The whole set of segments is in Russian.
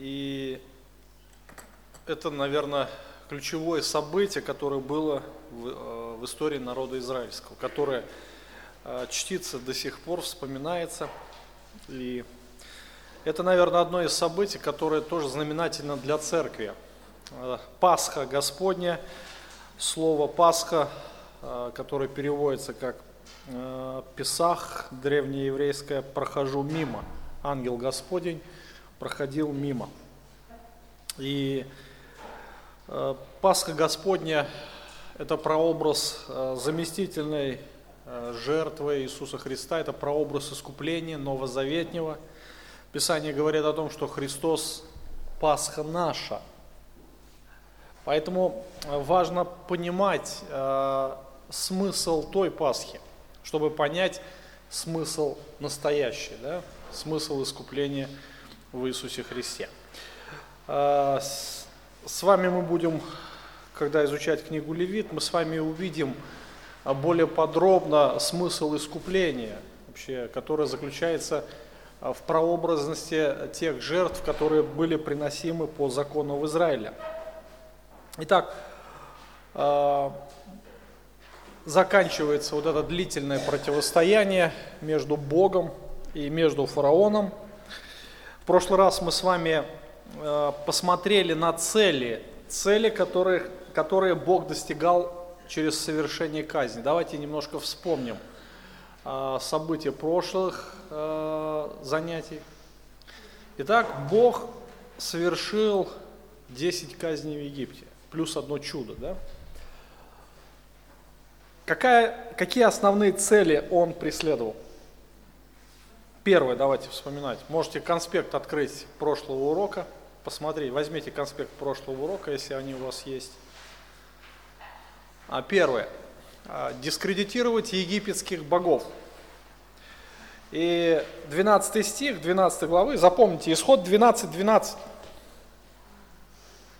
И это, наверное, ключевое событие, которое было в, э, в истории народа израильского, которое э, чтится до сих пор, вспоминается. И это, наверное, одно из событий, которое тоже знаменательно для церкви. Э, Пасха Господня, слово Пасха, которое переводится как Песах, древнееврейское «прохожу мимо», ангел Господень проходил мимо. И э, Пасха Господня – это прообраз э, заместительной э, жертвы Иисуса Христа, это прообраз искупления новозаветнего. Писание говорит о том, что Христос – Пасха наша. Поэтому важно понимать смысл той Пасхи, чтобы понять смысл настоящий, да? смысл искупления в Иисусе Христе. А, с вами мы будем, когда изучать книгу Левит, мы с вами увидим а, более подробно смысл искупления, вообще, которое заключается а, в прообразности тех жертв, которые были приносимы по закону в Израиле. Итак, заканчивается вот это длительное противостояние между Богом и между фараоном. Прошлый раз мы с вами э, посмотрели на цели, цели, которые, которые Бог достигал через совершение казни. Давайте немножко вспомним э, события прошлых э, занятий. Итак, Бог совершил 10 казней в Египте, плюс одно чудо. Да? Какая, какие основные цели Он преследовал? Первое, давайте вспоминать. Можете конспект открыть прошлого урока, посмотреть, возьмите конспект прошлого урока, если они у вас есть. А первое, а, дискредитировать египетских богов. И 12 стих 12 главы, запомните, исход 12.12. 12.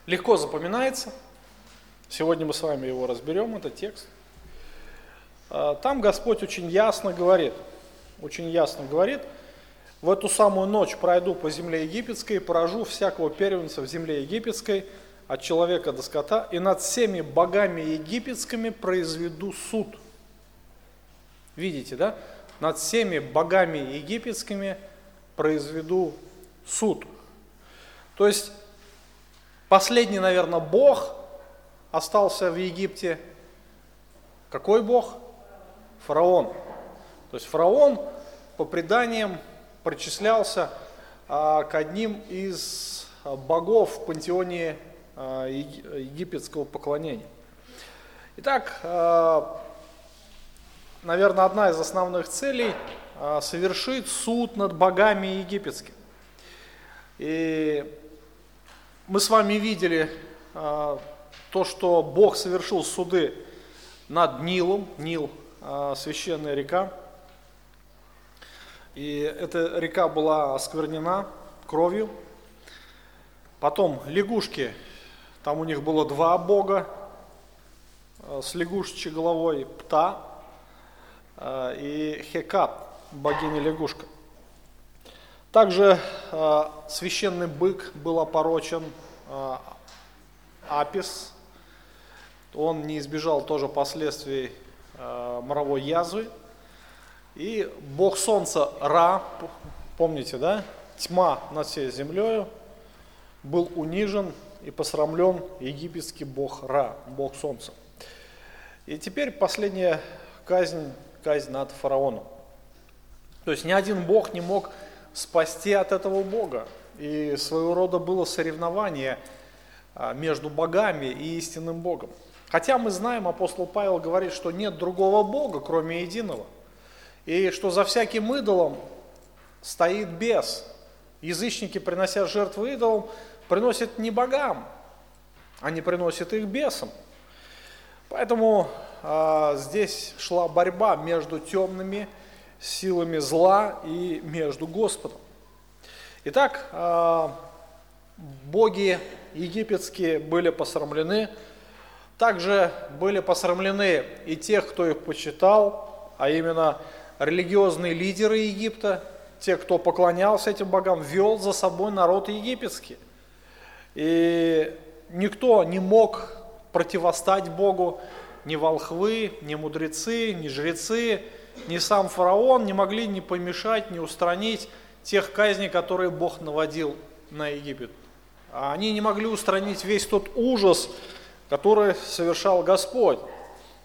Легко запоминается. Сегодня мы с вами его разберем, этот текст. А, там Господь очень ясно говорит – очень ясно говорит, в эту самую ночь пройду по земле египетской поражу всякого первенца в земле египетской, от человека до скота, и над всеми богами египетскими произведу суд. Видите, да? Над всеми богами египетскими произведу суд. То есть последний, наверное, бог остался в Египте. Какой бог? Фараон. То есть фараон по преданиям причислялся а, к одним из богов в пантеоне а, египетского поклонения. Итак, а, наверное, одна из основных целей а, совершить суд над богами египетскими. И мы с вами видели а, то, что Бог совершил суды над Нилом, Нил, а, священная река, и эта река была осквернена кровью. Потом лягушки, там у них было два бога э, с лягушечьей головой, Пта э, и Хекат, богиня лягушка. Также э, священный бык был опорочен, Апис, он не избежал тоже последствий моровой язвы, и бог солнца Ра, помните, да? Тьма над всей землей, был унижен и посрамлен египетский бог Ра, бог солнца. И теперь последняя казнь, казнь над фараоном. То есть ни один бог не мог спасти от этого бога. И своего рода было соревнование а, между богами и истинным богом. Хотя мы знаем, апостол Павел говорит, что нет другого бога, кроме единого – и что за всяким идолом стоит бес. Язычники, принося жертвы идолам, приносят не богам, они приносят их бесам. Поэтому а, здесь шла борьба между темными силами зла и между Господом. Итак, а, боги египетские были посрамлены, также были посрамлены и тех, кто их почитал, а именно религиозные лидеры Египта, те, кто поклонялся этим богам, вел за собой народ египетский. И никто не мог противостать Богу, ни волхвы, ни мудрецы, ни жрецы, ни сам фараон не могли ни помешать, ни устранить тех казней, которые Бог наводил на Египет. А они не могли устранить весь тот ужас, который совершал Господь.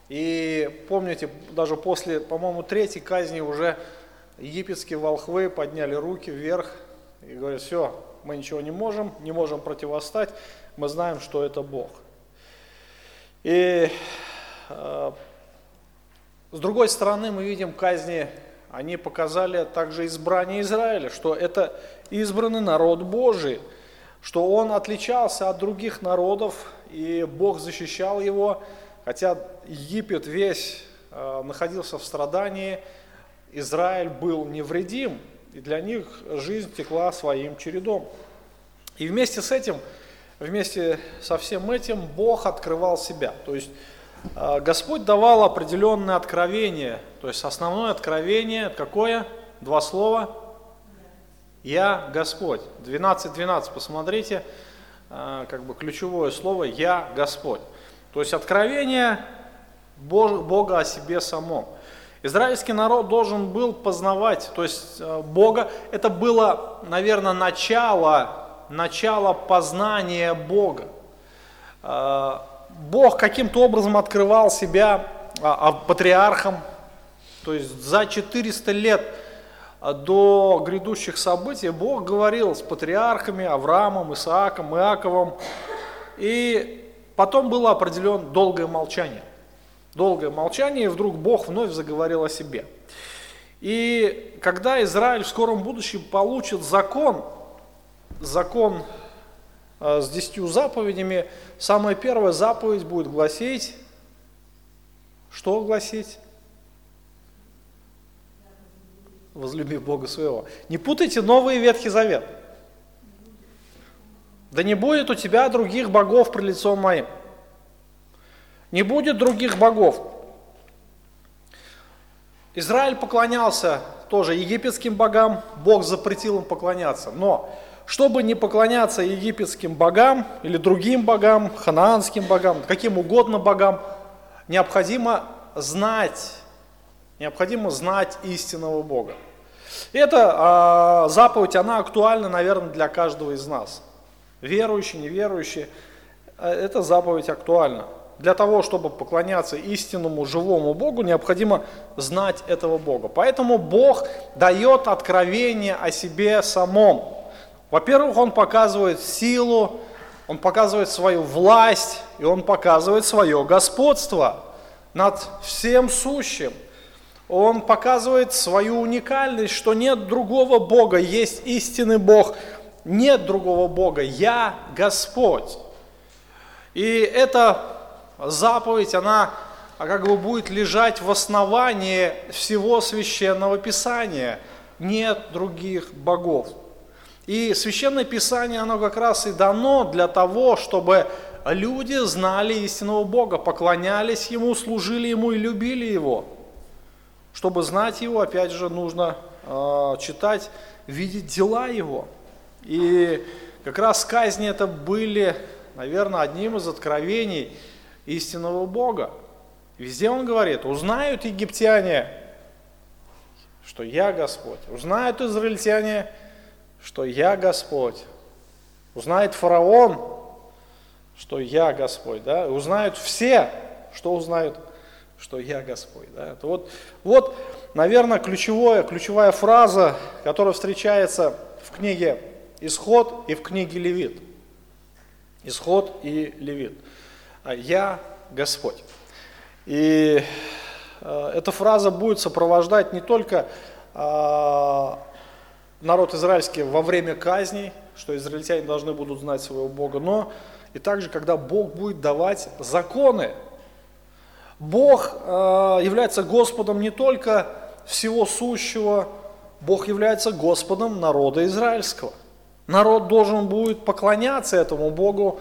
И помните, даже после, по-моему, третьей казни уже египетские волхвы подняли руки вверх и говорят, все, мы ничего не можем, не можем противостать, мы знаем, что это Бог. И э, с другой стороны, мы видим казни, они показали также избрание Израиля, что это избранный народ Божий, что он отличался от других народов, и Бог защищал его, хотя Египет весь э, находился в страдании, Израиль был невредим, и для них жизнь текла своим чередом. И вместе с этим, вместе со всем этим Бог открывал себя. То есть э, Господь давал определенное откровение. То есть основное откровение какое? Два слова. Я Господь. 12.12, посмотрите, э, как бы ключевое слово «Я Господь». То есть откровение Бога о себе самом. Израильский народ должен был познавать, то есть э, Бога, это было, наверное, начало, начало познания Бога. Э, Бог каким-то образом открывал себя а, а, патриархам, то есть за 400 лет до грядущих событий Бог говорил с патриархами Авраамом, Исааком, Иаковом, и потом было определено долгое молчание – долгое молчание, и вдруг Бог вновь заговорил о себе. И когда Израиль в скором будущем получит закон, закон э, с десятью заповедями, самая первая заповедь будет гласить, что гласить? Возлюби Бога своего. Не путайте Новый и Ветхий Завет. Да не будет у тебя других богов при лицом моим. Не будет других богов. Израиль поклонялся тоже египетским богам, Бог запретил им поклоняться. Но чтобы не поклоняться египетским богам или другим богам, ханаанским богам, каким угодно богам, необходимо знать, необходимо знать истинного Бога. И эта э, заповедь, она актуальна, наверное, для каждого из нас. Верующий, неверующий, э, эта заповедь актуальна для того, чтобы поклоняться истинному живому Богу, необходимо знать этого Бога. Поэтому Бог дает откровение о себе самом. Во-первых, Он показывает силу, Он показывает свою власть, и Он показывает свое господство над всем сущим. Он показывает свою уникальность, что нет другого Бога, есть истинный Бог, нет другого Бога, я Господь. И это заповедь, она как бы будет лежать в основании всего священного писания. Нет других богов. И священное писание, оно как раз и дано для того, чтобы люди знали истинного Бога, поклонялись Ему, служили Ему и любили Его. Чтобы знать Его, опять же, нужно э, читать, видеть дела Его. И как раз казни это были, наверное, одним из откровений – истинного Бога. Везде он говорит, узнают египтяне, что я Господь. Узнают израильтяне, что я Господь. Узнает фараон, что я Господь. Да? Узнают все, что узнают, что я Господь. Да? Это вот, вот, наверное, ключевое, ключевая фраза, которая встречается в книге Исход и в книге Левит. Исход и Левит. А «Я Господь». И э, эта фраза будет сопровождать не только а, народ израильский во время казней, что израильтяне должны будут знать своего Бога, но и также, когда Бог будет давать законы. Бог э, является Господом не только всего сущего, Бог является Господом народа израильского. Народ должен будет поклоняться этому Богу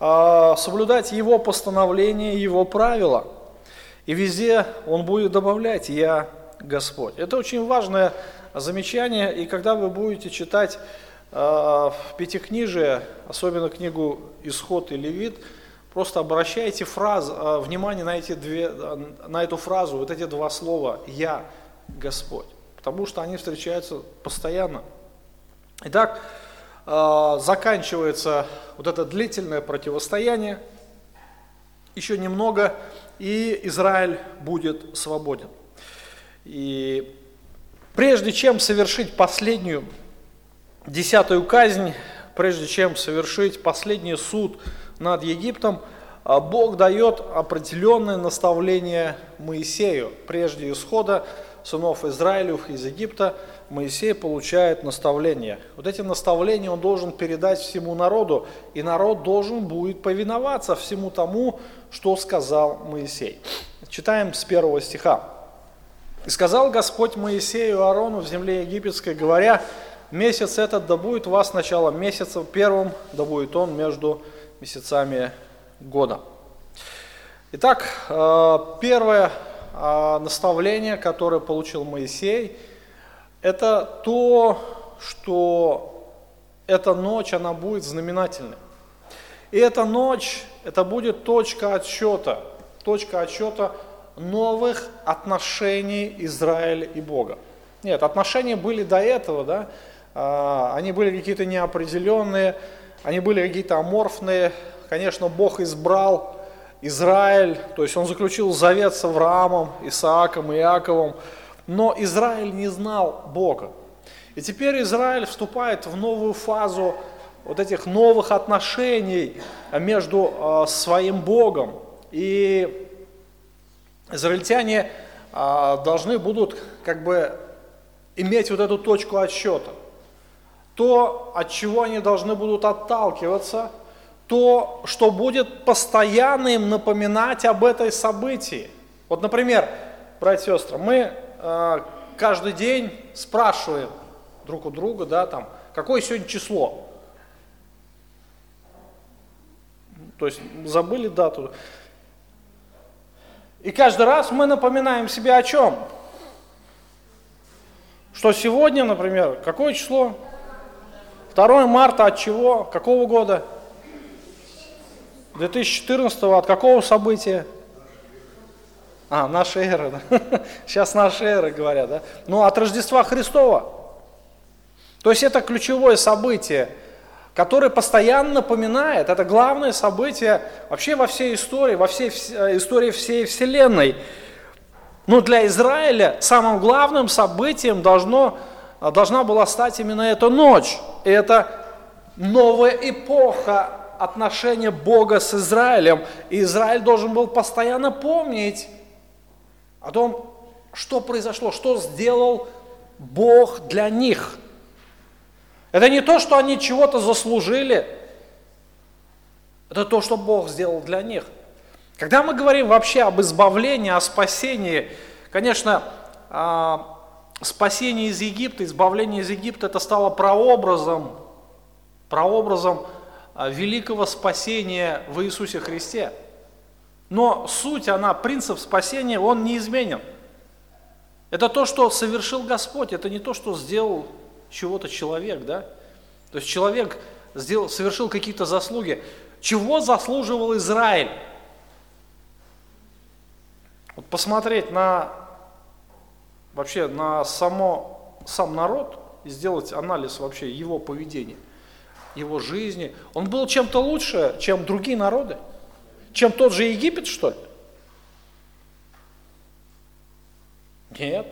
а, соблюдать Его постановления, Его правила. И везде Он будет добавлять «Я Господь». Это очень важное замечание, и когда вы будете читать в Пятикнижие, особенно книгу «Исход» и «Левит», просто обращайте фраз, внимание на, эти две, на эту фразу, вот эти два слова «Я Господь», потому что они встречаются постоянно. Итак, заканчивается вот это длительное противостояние, еще немного, и Израиль будет свободен. И прежде чем совершить последнюю десятую казнь, прежде чем совершить последний суд над Египтом, а, Бог дает определенное наставление Моисею. Прежде исхода сынов Израилев из Египта Моисей получает наставление. Вот эти наставления он должен передать всему народу, и народ должен будет повиноваться всему тому, что сказал Моисей. Читаем с первого стиха. «И сказал Господь Моисею Аарону в земле египетской, говоря, месяц этот да будет вас начало месяца первым, да будет он между месяцами года. Итак, э, первое э, наставление, которое получил Моисей, это то, что эта ночь, она будет знаменательной. И эта ночь, это будет точка отсчета, точка отсчета новых отношений Израиля и Бога. Нет, отношения были до этого, да, а, они были какие-то неопределенные, они были какие-то аморфные. Конечно, Бог избрал Израиль, то есть он заключил завет с Авраамом, Исааком Иаковом, но Израиль не знал Бога. И теперь Израиль вступает в новую фазу вот этих новых отношений между а, своим Богом. И израильтяне а, должны будут как бы иметь вот эту точку отсчета то, от чего они должны будут отталкиваться, то, что будет постоянно им напоминать об этой событии. Вот, например, братья и сестры, мы каждый день спрашиваем друг у друга, да, там, какое сегодня число. То есть забыли дату. И каждый раз мы напоминаем себе о чем? Что сегодня, например, какое число? 2 марта от чего? Какого года? 2014 от какого события? А, наша эра? Сейчас наша эра говорят, да? Ну, от Рождества Христова. То есть это ключевое событие, которое постоянно напоминает, это главное событие вообще во всей истории, во всей э, истории всей Вселенной. Но для Израиля самым главным событием должно а должна была стать именно эта ночь. И это новая эпоха отношения Бога с Израилем. И Израиль должен был постоянно помнить о том, что произошло, что сделал Бог для них. Это не то, что они чего-то заслужили, это то, что Бог сделал для них. Когда мы говорим вообще об избавлении, о спасении, конечно, а, спасение из Египта, избавление из Египта, это стало прообразом, прообразом а, великого спасения в Иисусе Христе. Но суть, она, принцип спасения, он не изменен. Это то, что совершил Господь, это не то, что сделал чего-то человек, да? То есть человек сделал, совершил какие-то заслуги. Чего заслуживал Израиль? Вот посмотреть на вообще на само, сам народ и сделать анализ вообще его поведения, его жизни. Он был чем-то лучше, чем другие народы? Чем тот же Египет, что ли? Нет.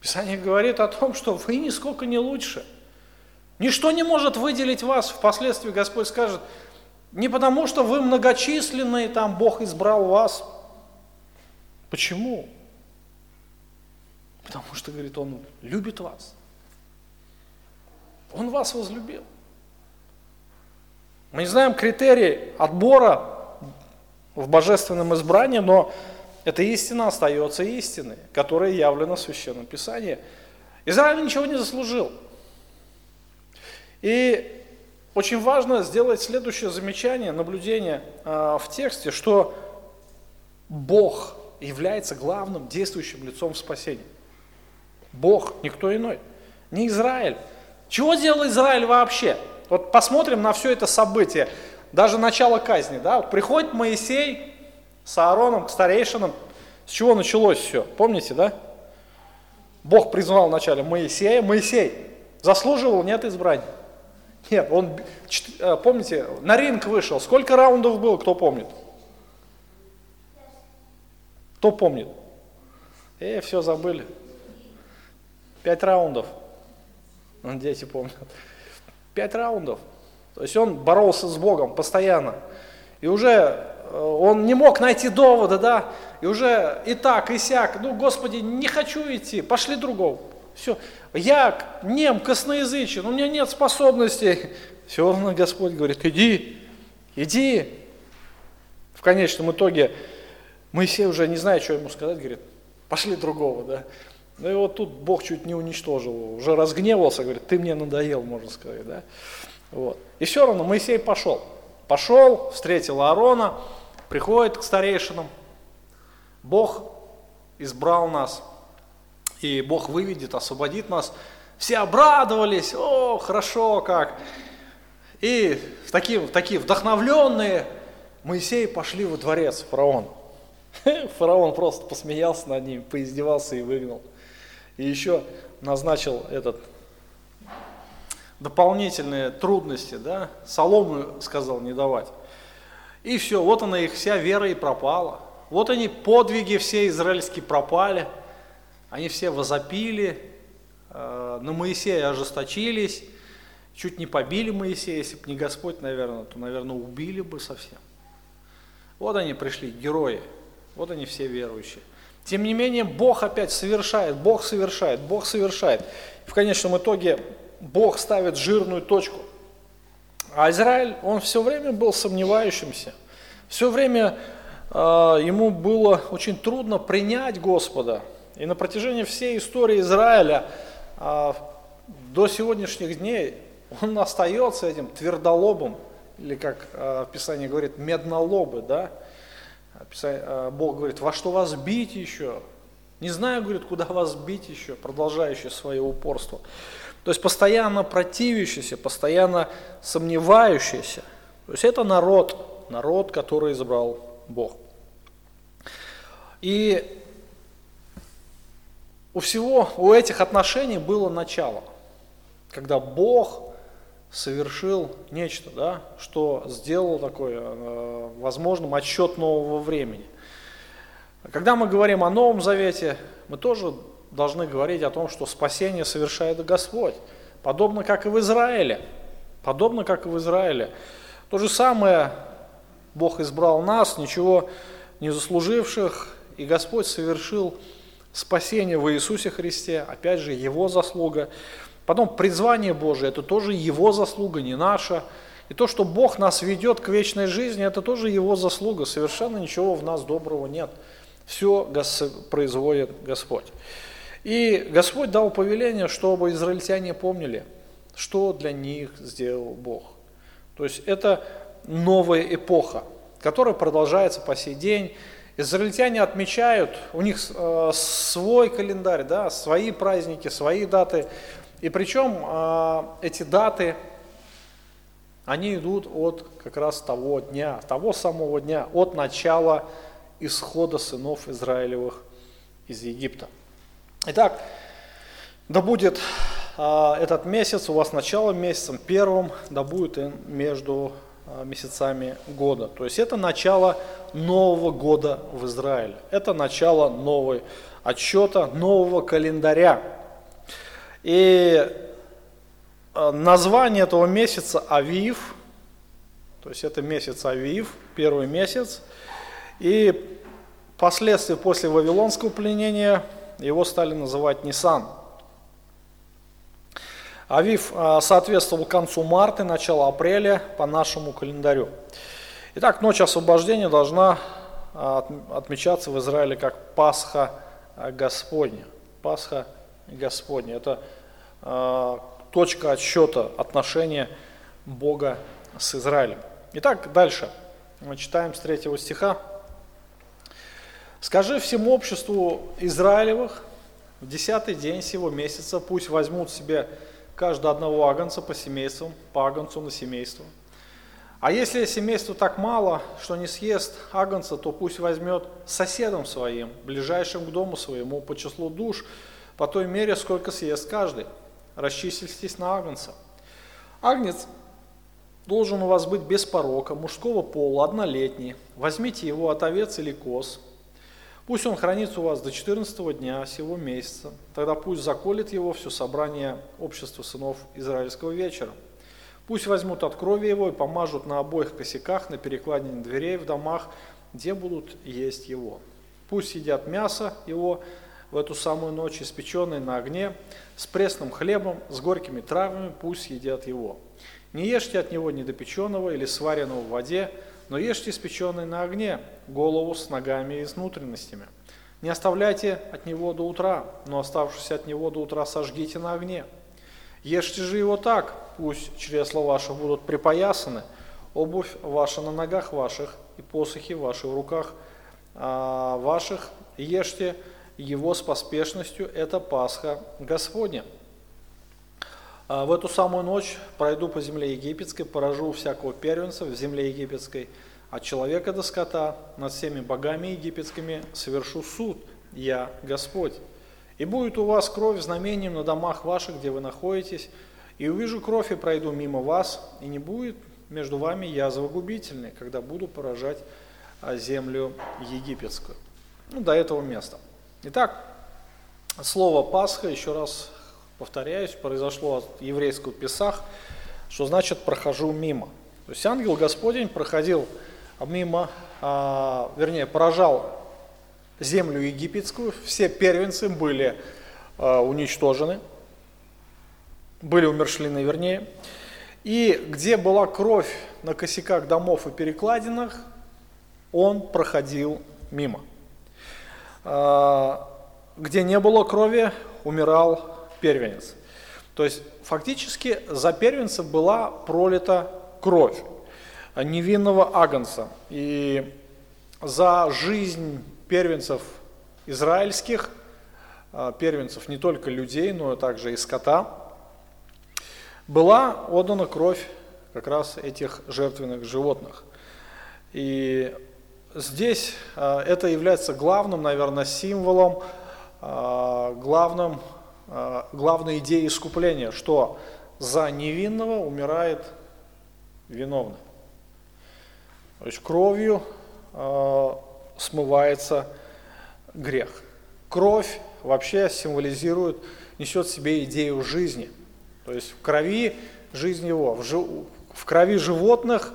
Писание говорит о том, что вы нисколько не лучше. Ничто не может выделить вас. Впоследствии Господь скажет, не потому что вы многочисленные, там Бог избрал вас. Почему? Потому что, говорит, Он любит вас. Он вас возлюбил. Мы не знаем критерии отбора в божественном избрании, но эта истина остается истиной, которая явлена в Священном Писании. Израиль ничего не заслужил. И очень важно сделать следующее замечание, наблюдение а, в тексте, что Бог является главным действующим лицом в спасении. Бог, никто иной. Не Израиль. Чего делал Израиль вообще? Вот посмотрим на все это событие, даже начало казни. Да? Вот приходит Моисей с Аароном к старейшинам. С чего началось все? Помните, да? Бог призвал вначале Моисея. Моисей заслуживал, нет избрания? Нет, он, э, помните, на ринг вышел. Сколько раундов было, кто помнит? Кто помнит? Э, все забыли. Пять раундов. Ну, дети помнят. Пять раундов. То есть он боролся с Богом постоянно. И уже э, он не мог найти довода, да, и уже и так, и сяк, ну, Господи, не хочу идти, пошли другого. Все, я нем, косноязычен, у меня нет способностей. Все равно Господь говорит, иди, иди. В конечном итоге Моисей уже не знает, что ему сказать, говорит, пошли другого, да. Ну и вот тут Бог чуть не уничтожил его, уже разгневался, говорит, ты мне надоел, можно сказать, да. Вот. И все равно Моисей пошел. Пошел, встретил Аарона, приходит к старейшинам. Бог избрал нас, и Бог выведет, освободит нас. Все обрадовались, о, хорошо как. И в такие, такие вдохновленные Моисей пошли во дворец фараона. Фараон просто посмеялся над ним, поиздевался и выгнал. И еще назначил этот дополнительные трудности, да, солому сказал не давать. И все, вот она их вся вера и пропала. Вот они, подвиги все израильские пропали. Они все возопили, э, на Моисея ожесточились, чуть не побили Моисея, если бы не Господь, наверное, то, наверное, убили бы совсем. Вот они пришли, герои, вот они все верующие. Тем не менее, Бог опять совершает, Бог совершает, Бог совершает. В конечном итоге Бог ставит жирную точку. А Израиль, он все время был сомневающимся. Все время э, ему было очень трудно принять Господа. И на протяжении всей истории Израиля э, до сегодняшних дней он остается этим твердолобым, или как э, Писание говорит, меднолобы, да, Бог говорит, во что вас бить еще? Не знаю, говорит, куда вас бить еще, продолжающий свое упорство. То есть постоянно противящийся, постоянно сомневающийся. То есть это народ, народ, который избрал Бог. И у всего, у этих отношений было начало, когда Бог совершил нечто, да, что сделало такое э, возможным отсчет нового времени. Когда мы говорим о Новом Завете, мы тоже должны говорить о том, что спасение совершает Господь, подобно как и в Израиле. Подобно как и в Израиле. То же самое Бог избрал нас, ничего не заслуживших, и Господь совершил спасение в Иисусе Христе, опять же, Его заслуга. Потом призвание Божие, это тоже Его заслуга, не наша. И то, что Бог нас ведет к вечной жизни, это тоже Его заслуга. Совершенно ничего в нас доброго нет. Все производит Господь. И Господь дал повеление, чтобы израильтяне помнили, что для них сделал Бог. То есть это новая эпоха, которая продолжается по сей день. Израильтяне отмечают, у них э, свой календарь, да, свои праздники, свои даты. И причем а, эти даты, они идут от как раз того дня, того самого дня, от начала исхода сынов Израилевых из Египта. Итак, да будет а, этот месяц у вас началом месяцем первым, да будет и между а, месяцами года. То есть это начало нового года в Израиле. Это начало новой отчета, нового календаря. И э, название этого месяца Авив, то есть это месяц Авив, первый месяц, и впоследствии после Вавилонского пленения его стали называть Нисан. Авив э, соответствовал концу марта, начало апреля по нашему календарю. Итак, ночь освобождения должна э, отмечаться в Израиле как Пасха Господня. Пасха Господня. Это э, точка отсчета отношения Бога с Израилем. Итак, дальше. Мы читаем с третьего стиха. «Скажи всему обществу Израилевых, в десятый день сего месяца пусть возьмут себе каждого одного агнца по семействам, по агнцу на семейство. А если семейство так мало, что не съест агнца, то пусть возьмет соседом своим, ближайшим к дому своему, по числу душ, по той мере, сколько съест каждый. Расчислитесь на агнца. Агнец должен у вас быть без порока, мужского пола, однолетний. Возьмите его от овец или коз. Пусть он хранится у вас до 14 дня сего месяца. Тогда пусть заколет его все собрание общества сынов Израильского вечера. Пусть возьмут от крови его и помажут на обоих косяках, на перекладине дверей в домах, где будут есть его. Пусть едят мясо его в эту самую ночь, испеченное на огне, с пресным хлебом, с горькими травами, пусть едят его. Не ешьте от него недопеченного или сваренного в воде, но ешьте испеченный на огне, голову с ногами и с внутренностями. Не оставляйте от него до утра, но оставшись от него до утра сожгите на огне. Ешьте же его так, пусть чресла ваши будут припоясаны, обувь ваша на ногах ваших и посохи ваши в руках а, ваших. Ешьте его с поспешностью, это Пасха Господня. А, в эту самую ночь пройду по земле египетской, поражу всякого первенца в земле египетской, от человека до скота, над всеми богами египетскими совершу суд, я Господь. И будет у вас кровь знамением на домах ваших, где вы находитесь, и увижу кровь и пройду мимо вас, и не будет между вами язвы губительной, когда буду поражать а, землю египетскую. Ну, до этого места. Итак, слово Пасха, еще раз повторяюсь, произошло от еврейского Песах, что значит «прохожу мимо». То есть ангел Господень проходил мимо, а, вернее, поражал землю египетскую, все первенцы были э, уничтожены, были умершлены, вернее. И где была кровь на косяках домов и перекладинах, он проходил мимо. Э, где не было крови, умирал первенец. То есть фактически за первенца была пролита кровь невинного агнца. И за жизнь первенцев израильских, а, первенцев не только людей, но также и скота, была отдана кровь как раз этих жертвенных животных. И здесь а, это является главным, наверное, символом, а, главным, главной идеей искупления, что за невинного умирает виновный. То есть кровью смывается грех. Кровь вообще символизирует, несет в себе идею жизни. То есть в крови жизнь его, в крови животных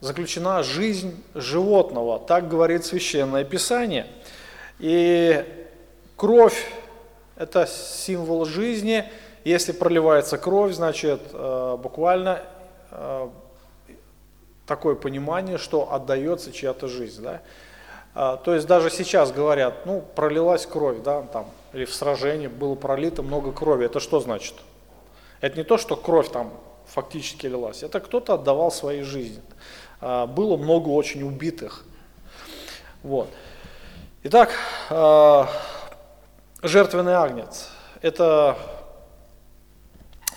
заключена жизнь животного, так говорит Священное Писание. И кровь – это символ жизни. Если проливается кровь, значит э, буквально э, такое понимание, что отдается чья-то жизнь. Да? А, то есть даже сейчас говорят, ну, пролилась кровь, да, там, или в сражении было пролито много крови. Это что значит? Это не то, что кровь там фактически лилась, это кто-то отдавал свои жизни. А, было много очень убитых. Вот. Итак, а, жертвенный агнец – это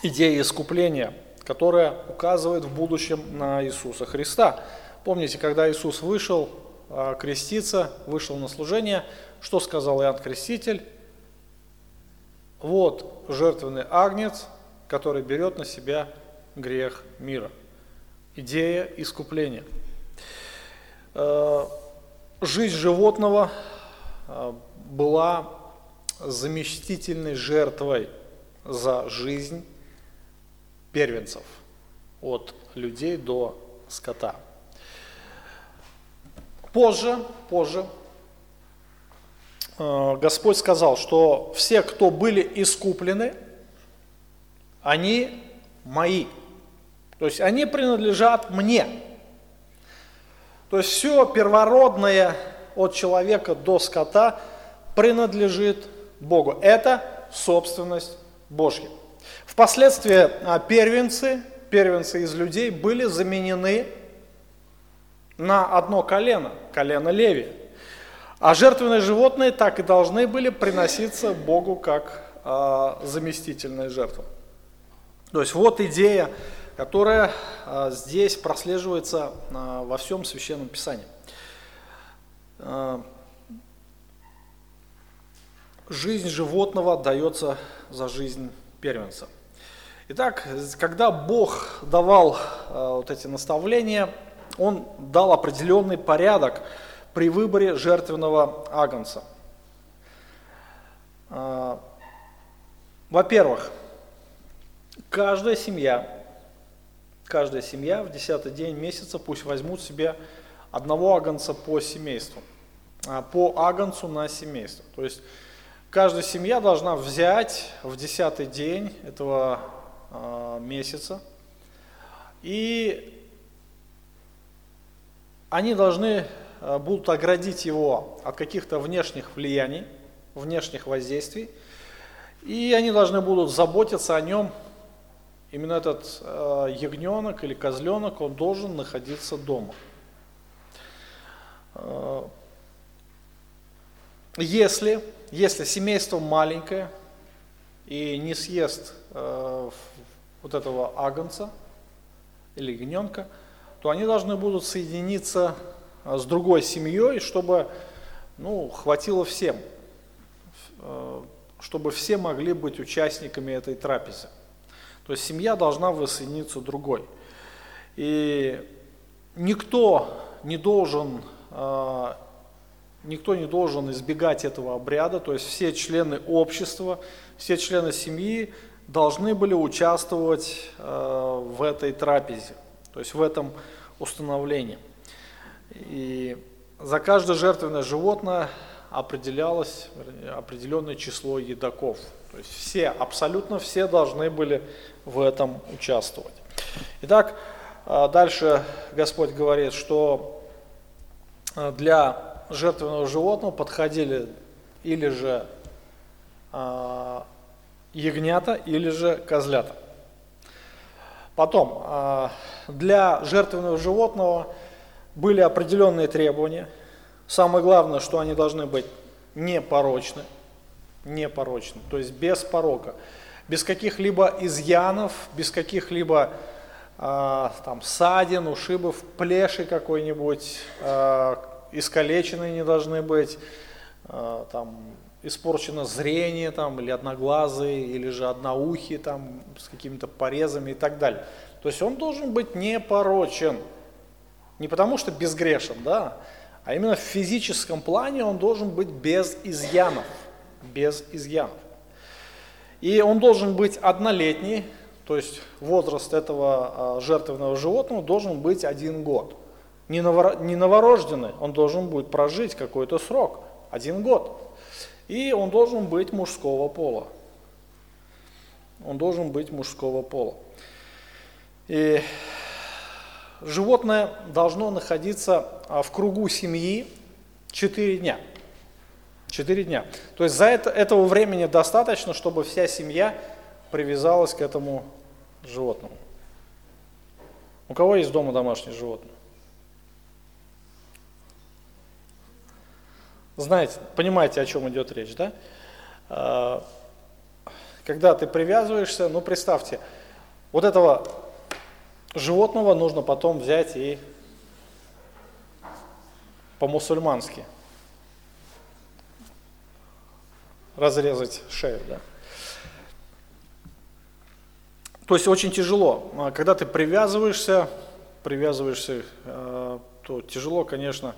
идея искупления, которая указывает в будущем на Иисуса Христа. Помните, когда Иисус вышел а, креститься, вышел на служение, что сказал Иоанн Креститель? Вот жертвенный агнец, который берет на себя грех мира. Идея искупления. А, жизнь животного а, была заместительной жертвой за жизнь первенцев, от людей до скота. Позже, позже э, Господь сказал, что все, кто были искуплены, они мои. То есть они принадлежат мне. То есть все первородное от человека до скота принадлежит Богу. Это собственность Божья. Впоследствии а, первенцы, первенцы из людей были заменены на одно колено, колено Леви. А жертвенные животные так и должны были приноситься Богу как э, заместительная жертва. То есть вот идея, которая а, здесь прослеживается а, во всем Священном Писании. А, жизнь животного дается за жизнь первенца. Итак, когда Бог давал вот эти наставления, Он дал определенный порядок при выборе жертвенного агнца. Во-первых, каждая семья, каждая семья в десятый день месяца пусть возьмут себе одного агнца по семейству, а, по агнцу на семейство. То есть каждая семья должна взять в десятый день этого а, месяца, и они должны а, будут оградить его от каких-то внешних влияний, внешних воздействий, и они должны будут заботиться о нем. Именно этот э, ягненок или козленок, он должен находиться дома. Э, если, если семейство маленькое и не съест э, вот этого агнца или ягненка, то они должны будут соединиться э, с другой семьей, чтобы ну, хватило всем. Э, чтобы все могли быть участниками этой трапезы. То есть семья должна воссоединиться другой. И никто не должен, а, никто не должен избегать этого обряда, то есть все члены общества, все члены семьи должны были участвовать а, в этой трапезе, то есть в этом установлении. И за каждое жертвенное животное определялось определенное число едоков. То есть все, абсолютно все должны были в этом участвовать. Итак, а, дальше Господь говорит, что а, для жертвенного животного подходили или же а, ягнята, или же козлята. Потом, для жертвенного животного были определенные требования – Самое главное, что они должны быть непорочны, непорочны, то есть без порока, без каких-либо изъянов, без каких-либо э, там ссадин, ушибов, плеши какой-нибудь, э, искалеченные не должны быть, э, там испорчено зрение там, или одноглазые, или же одноухие там, с какими-то порезами и так далее. То есть он должен быть непорочен. Не потому что безгрешен, да, а именно в физическом плане он должен быть без изъянов. Без изъянов. И он должен быть однолетний, то есть возраст этого а, жертвенного животного должен быть один год. Не, новорожденный, он должен будет прожить какой-то срок, один год. И он должен быть мужского пола. Он должен быть мужского пола. И животное должно находиться а, в кругу семьи 4 дня. 4 дня. То есть за это, этого времени достаточно, чтобы вся семья привязалась к этому животному. У кого есть дома домашнее животное? Знаете, понимаете, о чем идет речь, да? А, когда ты привязываешься, ну представьте, вот этого животного нужно потом взять и по-мусульмански разрезать шею. Да? То есть очень тяжело. А когда ты привязываешься, привязываешься, э, то тяжело, конечно,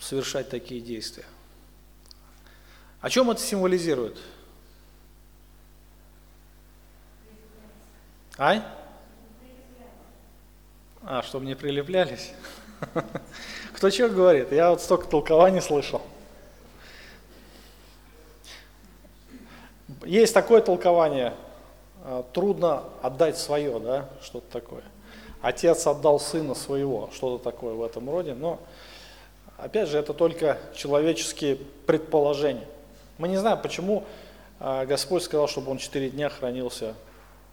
совершать такие действия. О чем это символизирует? Ай? А, чтобы не прилеплялись? Кто что говорит? Я вот столько толкований слышал. Есть такое толкование, а, трудно отдать свое, да, что-то такое. Отец отдал сына своего, что-то такое в этом роде, но опять же это только человеческие предположения. Мы не знаем, почему а, Господь сказал, чтобы он четыре дня хранился,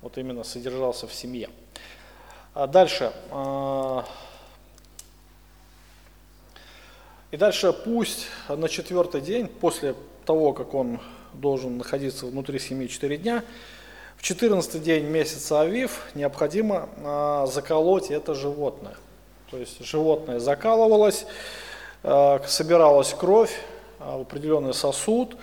вот именно содержался в семье. А дальше. А, и дальше пусть на четвертый день, после того, как он должен находиться внутри семьи 4 дня, в 14 день месяца Авив необходимо а, заколоть это животное. То есть животное закалывалось, а, собиралась кровь а, в определенный сосуд,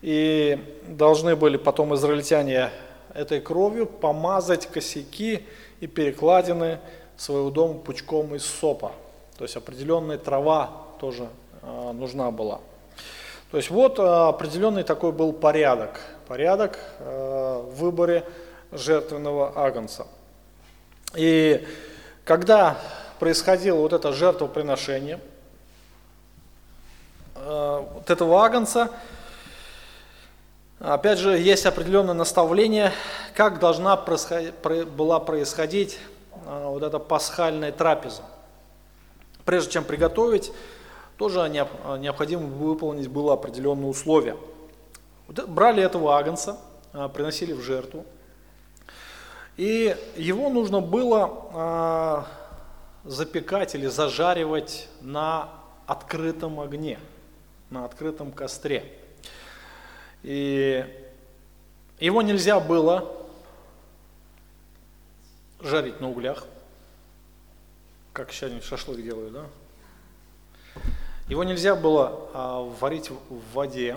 и должны были потом израильтяне этой кровью помазать косяки и перекладины своего дома пучком из сопа. То есть определенная трава тоже нужна была. То есть вот определенный такой был порядок – порядок э, в выборе жертвенного агнца. И когда происходило вот это жертвоприношение, э, вот этого агнца, опять же, есть определенное наставление, как должна была происходить вот эта пасхальная трапеза. Прежде чем приготовить, тоже необходимо выполнить было определенные условия – брали этого агнца, а, приносили в жертву, и его нужно было а, запекать или зажаривать на открытом огне, на открытом костре. И его нельзя было жарить на углях, как сейчас шашлык делают, да? Его нельзя было а, варить в воде,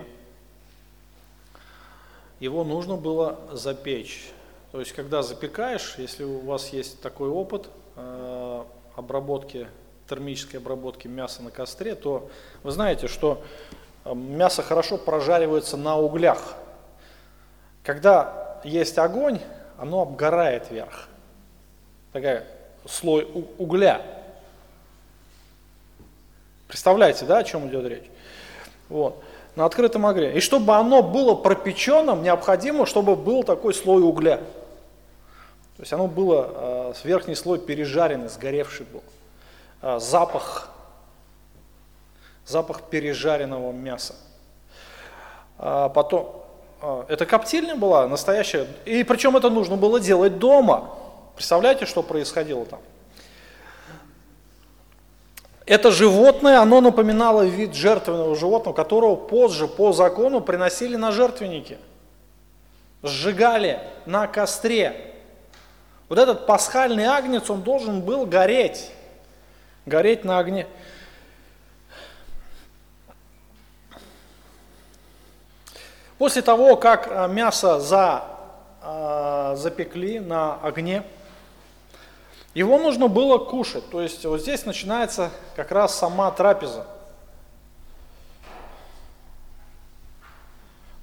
его нужно было запечь. То есть, когда запекаешь, если у вас есть такой опыт э, обработки, термической обработки мяса на костре, то вы знаете, что э, мясо хорошо прожаривается на углях. Когда есть огонь, оно обгорает вверх. Такая слой угля. Представляете, да, о чем идет речь? Вот на открытом огне. И чтобы оно было пропеченным, необходимо, чтобы был такой слой угля. То есть оно было, э, верхний слой пережаренный, сгоревший был. Э, запах, запах пережаренного мяса. А потом, э, это коптильня была настоящая, и причем это нужно было делать дома. Представляете, что происходило там? Это животное, оно напоминало вид жертвенного животного, которого позже по закону приносили на жертвенники. Сжигали на костре. Вот этот пасхальный агнец, он должен был гореть. Гореть на огне. После того, как э, мясо за, э, запекли на огне, его нужно было кушать, то есть вот здесь начинается как раз сама трапеза.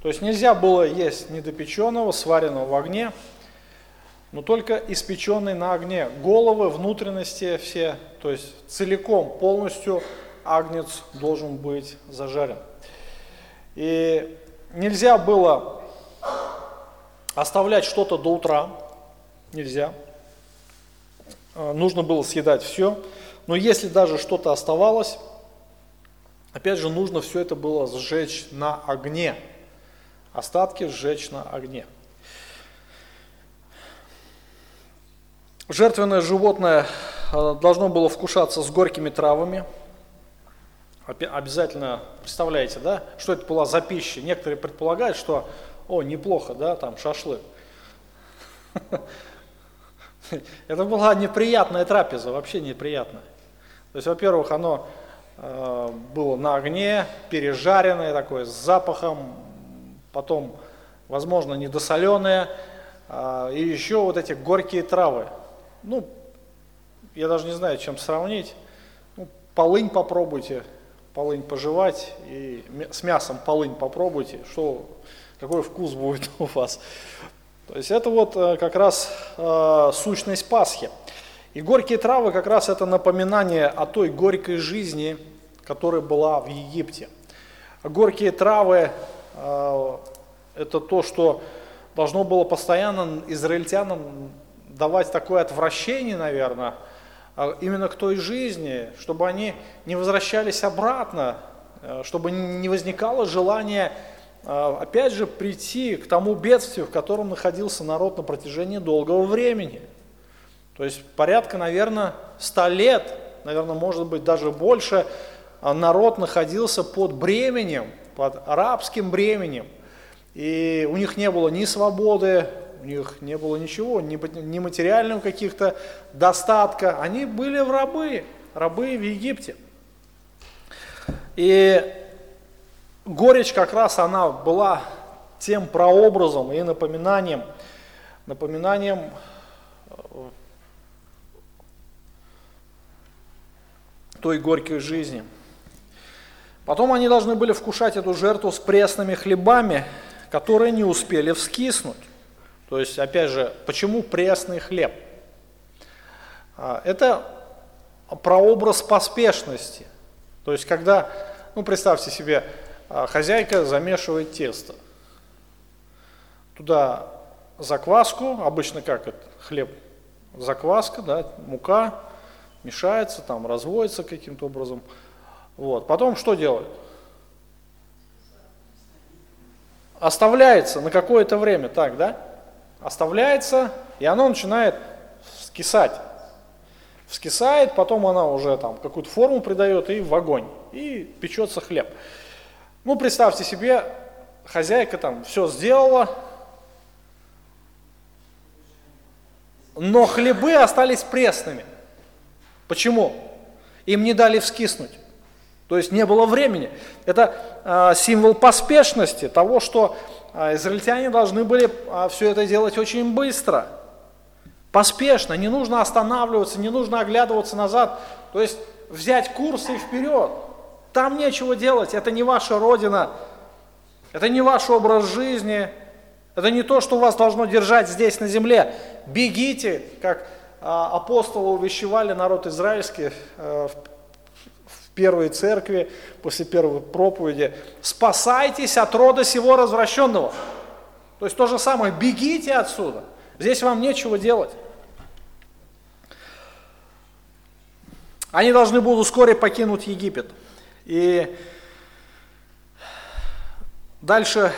То есть нельзя было есть недопеченного, сваренного в огне, но только испеченный на огне. Головы, внутренности все, то есть целиком, полностью агнец должен быть зажарен. И нельзя было оставлять что-то до утра, нельзя. А, нужно было съедать все. Но если даже что-то оставалось, опять же, нужно все это было сжечь на огне. Остатки сжечь на огне. Жертвенное животное а, должно было вкушаться с горькими травами. Обязательно, представляете, да, что это была за пища. Некоторые предполагают, что, о, неплохо, да, там шашлык. Это была неприятная трапеза, вообще неприятная. То есть, во-первых, оно э, было на огне, пережаренное такое, с запахом, потом, возможно, недосоленое, э, и еще вот эти горькие травы. Ну, я даже не знаю, чем сравнить. Ну, полынь попробуйте, полынь пожевать, и с мясом полынь попробуйте, что, какой вкус будет у вас. То есть это вот э, как раз э, сущность Пасхи. И горькие травы как раз это напоминание о той горькой жизни, которая была в Египте. Горькие травы э, это то, что должно было постоянно израильтянам давать такое отвращение, наверное, именно к той жизни, чтобы они не возвращались обратно, чтобы не возникало желания а, опять же, прийти к тому бедствию, в котором находился народ на протяжении долгого времени. То есть порядка, наверное, ста лет, наверное, может быть даже больше, а, народ находился под бременем, под арабским бременем. И у них не было ни свободы, у них не было ничего, ни, ни материального каких-то достатка. Они были в рабы, рабы в Египте. И горечь как раз она была тем прообразом и напоминанием, напоминанием э, той горькой жизни. Потом они должны были вкушать эту жертву с пресными хлебами, которые не успели вскиснуть. То есть, опять же, почему пресный хлеб? А, это прообраз поспешности. То есть, когда, ну, представьте себе, хозяйка замешивает тесто. Туда закваску, обычно как это, хлеб, закваска, да, мука, мешается, там разводится каким-то образом. Вот. Потом что делают? Оставляется на какое-то время, так, да? Оставляется, и оно начинает скисать. Вскисает, потом она уже там какую-то форму придает и в огонь. И печется хлеб. Ну, представьте себе, хозяйка там все сделала, но хлебы остались пресными. Почему? Им не дали вскиснуть. То есть не было времени. Это э, символ поспешности, того, что э, израильтяне должны были э, все это делать очень быстро. Поспешно, не нужно останавливаться, не нужно оглядываться назад. То есть взять курс и вперед. Там нечего делать, это не ваша родина, это не ваш образ жизни, это не то, что вас должно держать здесь на земле. Бегите, как апостолы увещевали народ израильский в первой церкви, после первой проповеди, спасайтесь от рода сего развращенного. То есть то же самое, бегите отсюда, здесь вам нечего делать. Они должны будут вскоре покинуть Египет. И дальше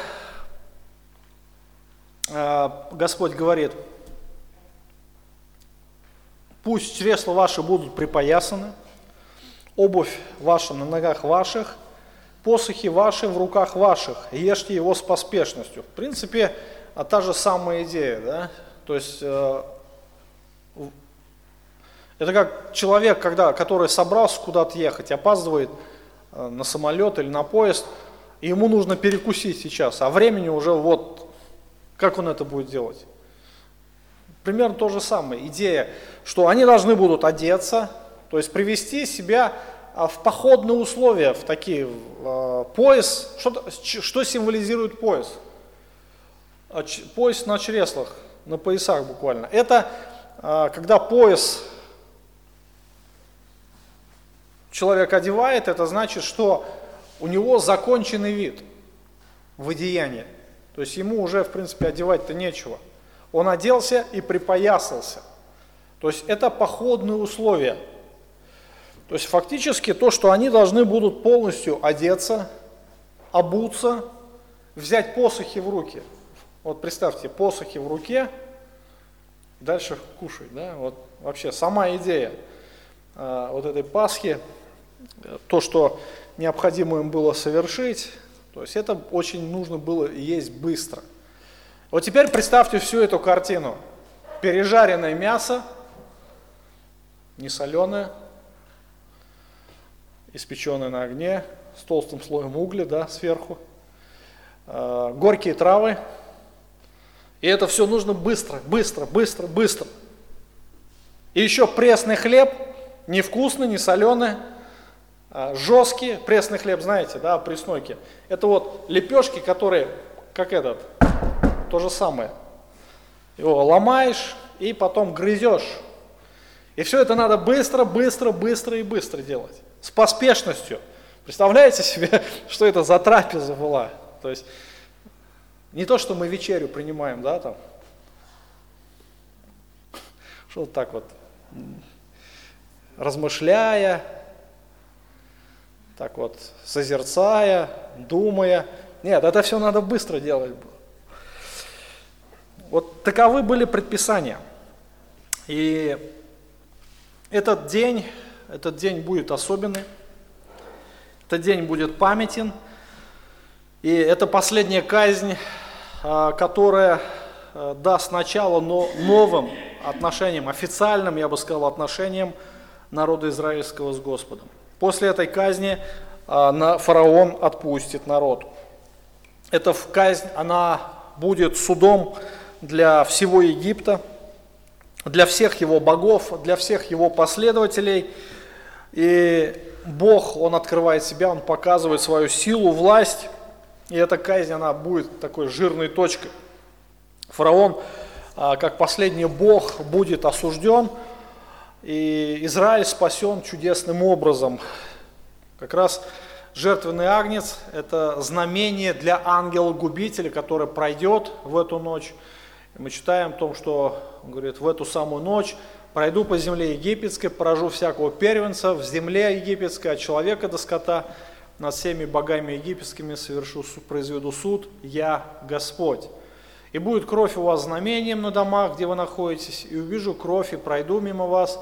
э, Господь говорит, пусть чресла ваши будут припоясаны, обувь ваша на ногах ваших, посохи ваши в руках ваших, ешьте его с поспешностью. В принципе, а та же самая идея, да? То есть э, это как человек, когда, который собрался куда-то ехать, опаздывает на самолет или на поезд, и ему нужно перекусить сейчас, а времени уже вот, как он это будет делать? Примерно то же самое. Идея, что они должны будут одеться, то есть привести себя а, в походные условия, в такие, а, пояс, что, что символизирует пояс? А, пояс на чреслах, на поясах буквально. Это когда пояс человек одевает, это значит, что у него законченный вид в одеянии. То есть ему уже, в принципе, одевать-то нечего. Он оделся и припоясался. То есть это походные условия – то есть фактически то, что они должны будут полностью одеться, обуться, взять посохи в руки. Вот представьте, посохи в руке, дальше кушать. Да? Вот вообще сама идея э, вот этой Пасхи, то, что необходимо им было совершить, то есть это очень нужно было есть быстро. Вот теперь представьте всю эту картину. Пережаренное мясо, не соленое, испеченный на огне с толстым слоем угля да, сверху, э, горькие травы. И это все нужно быстро, быстро, быстро, быстро. И еще пресный хлеб, невкусный, не соленый, жесткий, пресный хлеб, знаете, да, преснойки. Это вот лепешки, которые, как этот, то же самое. Его ломаешь и потом грызешь. И все это надо быстро, быстро, быстро и быстро делать с поспешностью. Представляете себе, что это за трапеза была? То есть не то, что мы вечерю принимаем, да, там, что вот так вот, размышляя, так вот, созерцая, думая. Нет, это все надо быстро делать было. Вот таковы были предписания. И этот день этот день будет особенный, этот день будет памятен, и это последняя казнь, а, которая э, даст начало но новым отношениям, официальным, я бы сказал, отношениям народа израильского с Господом. После этой казни э, фараон отпустит народ. Эта казнь, она будет судом для всего Египта, для всех его богов, для всех его последователей. И Бог, Он открывает себя, Он показывает свою силу, власть. И эта казнь, она будет такой жирной точкой. Фараон, а, как последний Бог, будет осужден, и Израиль спасен чудесным образом. Как раз жертвенный агнец – это знамение для ангела-губителя, который пройдет в эту ночь. И мы читаем о том, что он говорит, в эту самую ночь пройду по земле египетской, поражу всякого первенца в земле египетской, от человека до скота, над всеми богами египетскими совершу, произведу суд, я Господь. И будет кровь у вас знамением на домах, где вы находитесь, и увижу кровь, и пройду мимо вас,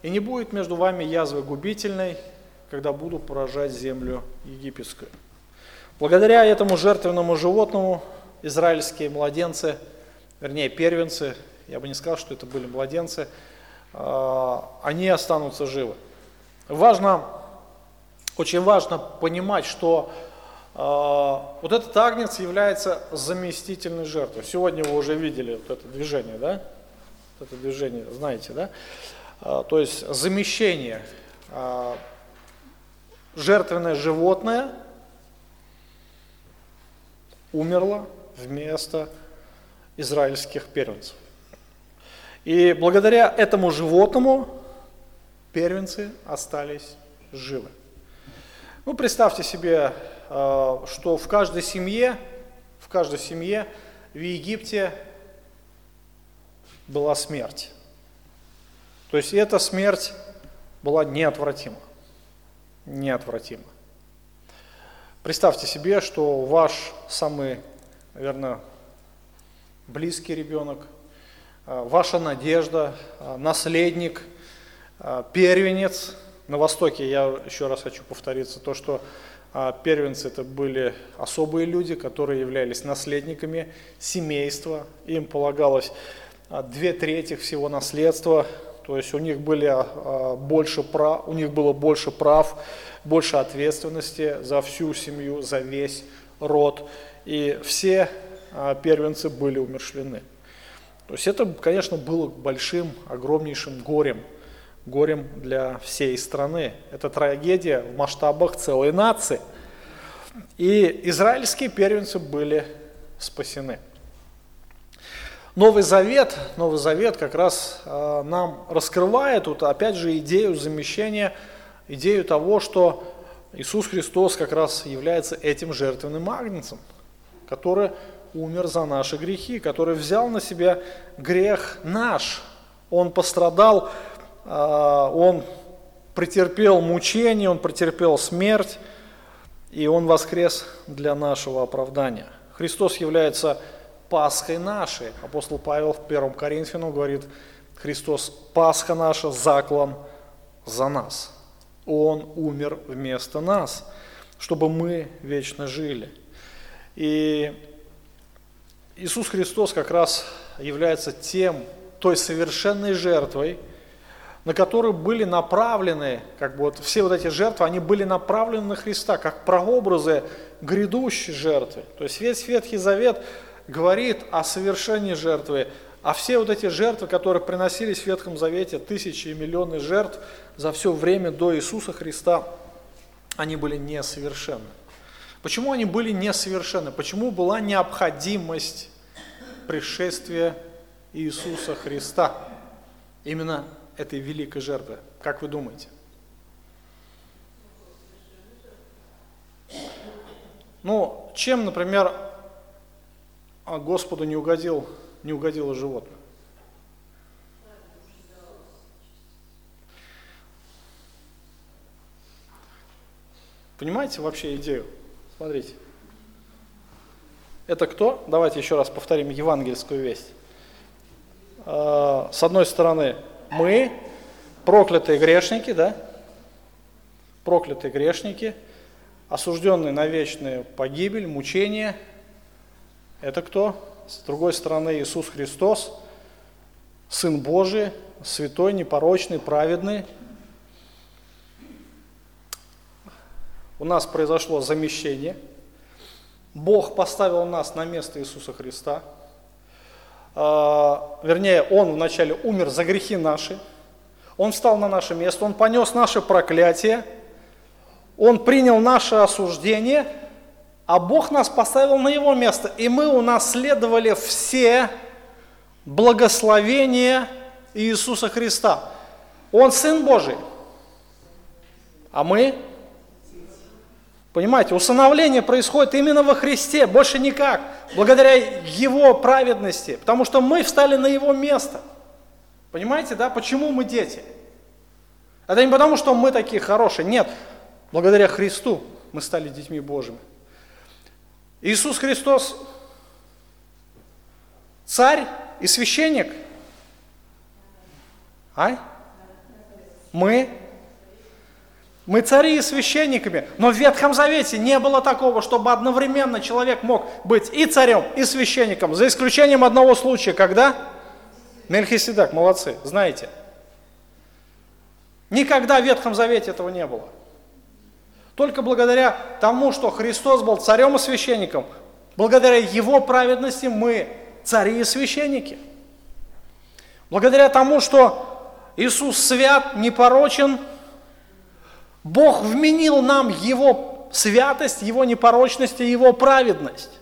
и не будет между вами язвы губительной, когда буду поражать землю египетскую. Благодаря этому жертвенному животному израильские младенцы, вернее первенцы, я бы не сказал, что это были младенцы, а, они останутся живы. Важно, очень важно понимать, что вот этот агнец является заместительной жертвой. Сегодня вы уже видели вот это движение, да? Вот это движение, знаете, да? А, то есть замещение. Жертвенное животное умерло вместо израильских первенцев. И благодаря этому животному первенцы остались живы. Ну, представьте себе, э, что в каждой семье, в каждой семье в Египте была смерть. То есть эта смерть была неотвратима. Неотвратима. Представьте себе, что ваш самый, наверное, близкий ребенок Э, ваша надежда, э, наследник, первенец. На Востоке, я еще раз хочу повториться, то, что первенцы это были особые люди, которые являлись наследниками семейства. Им полагалось две трети всего наследства, то есть у них, были больше прав, у них было больше прав, больше ответственности за всю семью, за весь род. И все первенцы были умершлены. То есть это, конечно, было большим, огромнейшим горем, горем для всей страны. Это трагедия в масштабах целой нации. И израильские первенцы были спасены. Новый Завет, Новый Завет как раз э, нам раскрывает тут опять же идею замещения, идею того, что Иисус Христос как раз является этим жертвенным агнцем, который умер за наши грехи, который взял на себя грех наш. Он пострадал, он претерпел мучение, он претерпел смерть, и он воскрес для нашего оправдания. Христос является Пасхой нашей. Апостол Павел в 1 Коринфянам говорит, Христос Пасха наша, заклан за нас. Он умер вместо нас, чтобы мы вечно жили. И Иисус Христос как раз является тем, той совершенной жертвой, на которую были направлены, как бы вот все вот эти жертвы, они были направлены на Христа, как прообразы грядущей жертвы. То есть весь Ветхий Завет говорит о совершении жертвы, а все вот эти жертвы, которые приносились в Ветхом Завете, тысячи и миллионы жертв за все время до Иисуса Христа, они были несовершенны. Почему они были несовершенны? Почему была необходимость пришествия Иисуса Христа? Именно этой великой жертвы. Как вы думаете? Ну, чем, например, Господу не угодил, не угодило животное? Понимаете вообще идею? Смотрите. Это кто? Давайте еще раз повторим евангельскую весть. А, с одной стороны, мы, проклятые грешники, да? Проклятые грешники, осужденные на вечную погибель, мучение. Это кто? с другой стороны Иисус Христос, Сын Божий, святой, непорочный, праведный. У нас произошло замещение. Бог поставил нас на место Иисуса Христа. А, вернее, Он вначале умер за грехи наши. Он встал на наше место, Он понес наше проклятие, Он принял наше осуждение, а Бог нас поставил на Его место. И мы унаследовали все благословения Иисуса Христа. Он Сын Божий, а мы Понимаете, усыновление происходит именно во Христе, больше никак, благодаря Его праведности, потому что мы встали на Его место. Понимаете, да, почему мы дети? Это не потому, что мы такие хорошие, нет, благодаря Христу мы стали детьми Божьими. Иисус Христос царь и священник. А? Мы мы цари и священниками, но в Ветхом Завете не было такого, чтобы одновременно человек мог быть и царем, и священником, за исключением одного случая, когда Мельхиседек, молодцы, знаете. Никогда в Ветхом Завете этого не было. Только благодаря тому, что Христос был царем и священником, благодаря Его праведности мы цари и священники. Благодаря тому, что Иисус свят, непорочен, Бог вменил нам Его святость, Его непорочность и Его праведность.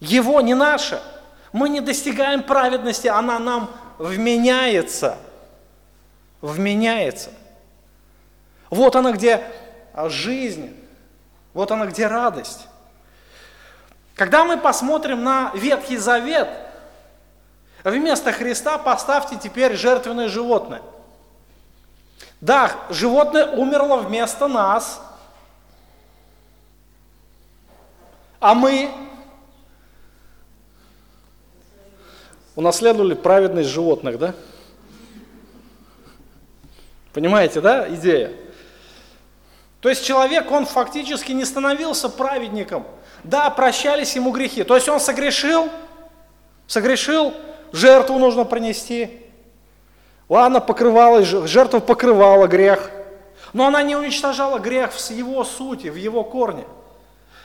Его, не наша. Мы не достигаем праведности, она нам вменяется. Вменяется. Вот она где жизнь, вот она где радость. Когда мы посмотрим на Ветхий Завет, вместо Христа поставьте теперь жертвенное животное – да, животное умерло вместо нас, а мы унаследовали праведность животных, да? Понимаете, да, идея? То есть человек, он фактически не становился праведником. Да, прощались ему грехи. То есть он согрешил, согрешил, жертву нужно принести, Ладно, покрывала, жертва покрывала грех, но она не уничтожала грех в его сути, в его корне.